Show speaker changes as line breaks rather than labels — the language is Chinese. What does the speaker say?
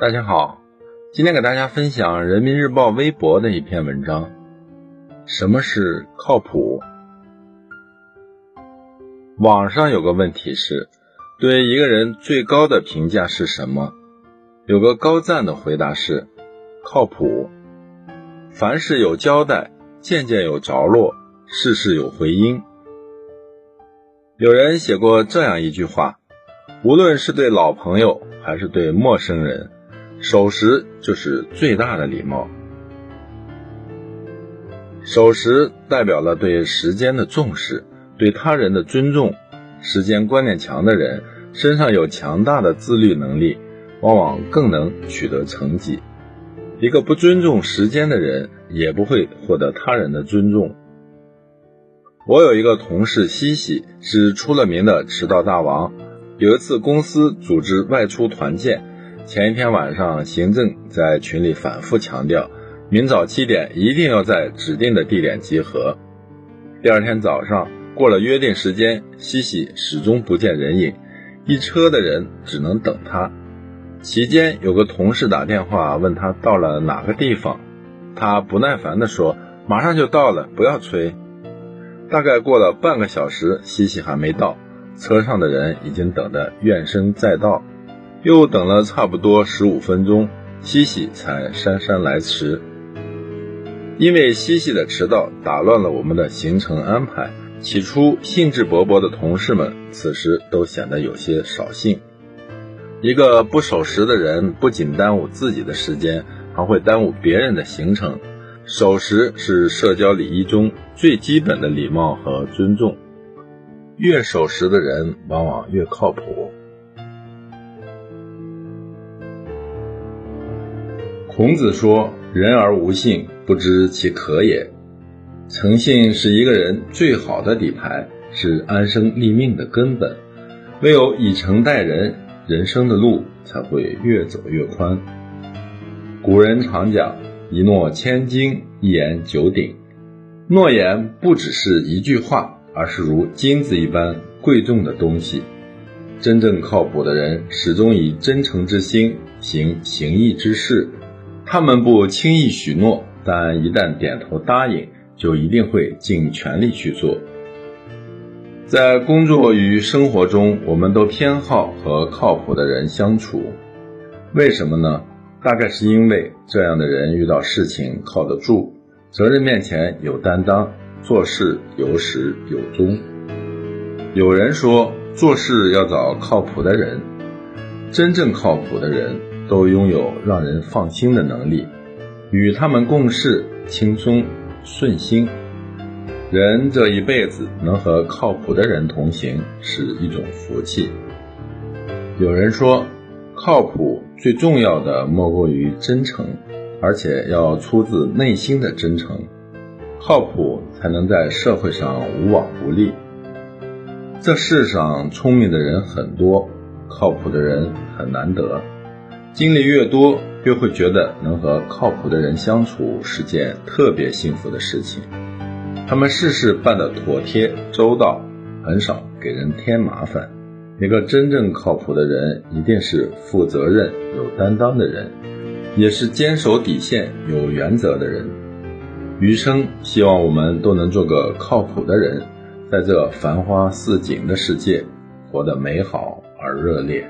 大家好，今天给大家分享人民日报微博的一篇文章。什么是靠谱？网上有个问题是，对一个人最高的评价是什么？有个高赞的回答是靠谱。凡事有交代，件件有着落，事事有回音。有人写过这样一句话：无论是对老朋友还是对陌生人。守时就是最大的礼貌。守时代表了对时间的重视，对他人的尊重。时间观念强的人，身上有强大的自律能力，往往更能取得成绩。一个不尊重时间的人，也不会获得他人的尊重。我有一个同事西西，是出了名的迟到大王。有一次公司组织外出团建。前一天晚上，行政在群里反复强调，明早七点一定要在指定的地点集合。第二天早上过了约定时间，西西始终不见人影，一车的人只能等他。期间有个同事打电话问他到了哪个地方，他不耐烦地说：“马上就到了，不要催。”大概过了半个小时，西西还没到，车上的人已经等得怨声载道。又等了差不多十五分钟，西西才姗姗来迟。因为西西的迟到打乱了我们的行程安排。起初兴致勃勃的同事们，此时都显得有些扫兴。一个不守时的人，不仅耽误自己的时间，还会耽误别人的行程。守时是社交礼仪中最基本的礼貌和尊重。越守时的人，往往越靠谱。孔子说：“人而无信，不知其可也。”诚信是一个人最好的底牌，是安身立命的根本。唯有以诚待人，人生的路才会越走越宽。古人常讲：“一诺千金，一言九鼎。”诺言不只是一句话，而是如金子一般贵重的东西。真正靠谱的人，始终以真诚之心行行义之事。他们不轻易许诺，但一旦点头答应，就一定会尽全力去做。在工作与生活中，我们都偏好和靠谱的人相处，为什么呢？大概是因为这样的人遇到事情靠得住，责任面前有担当，做事有始有终。有人说，做事要找靠谱的人，真正靠谱的人。都拥有让人放心的能力，与他们共事轻松顺心。人这一辈子能和靠谱的人同行是一种福气。有人说，靠谱最重要的莫过于真诚，而且要出自内心的真诚。靠谱才能在社会上无往不利。这世上聪明的人很多，靠谱的人很难得。经历越多，越会觉得能和靠谱的人相处是件特别幸福的事情。他们事事办得妥帖周到，很少给人添麻烦。一个真正靠谱的人，一定是负责任、有担当的人，也是坚守底线、有原则的人。余生，希望我们都能做个靠谱的人，在这繁花似锦的世界，活得美好而热烈。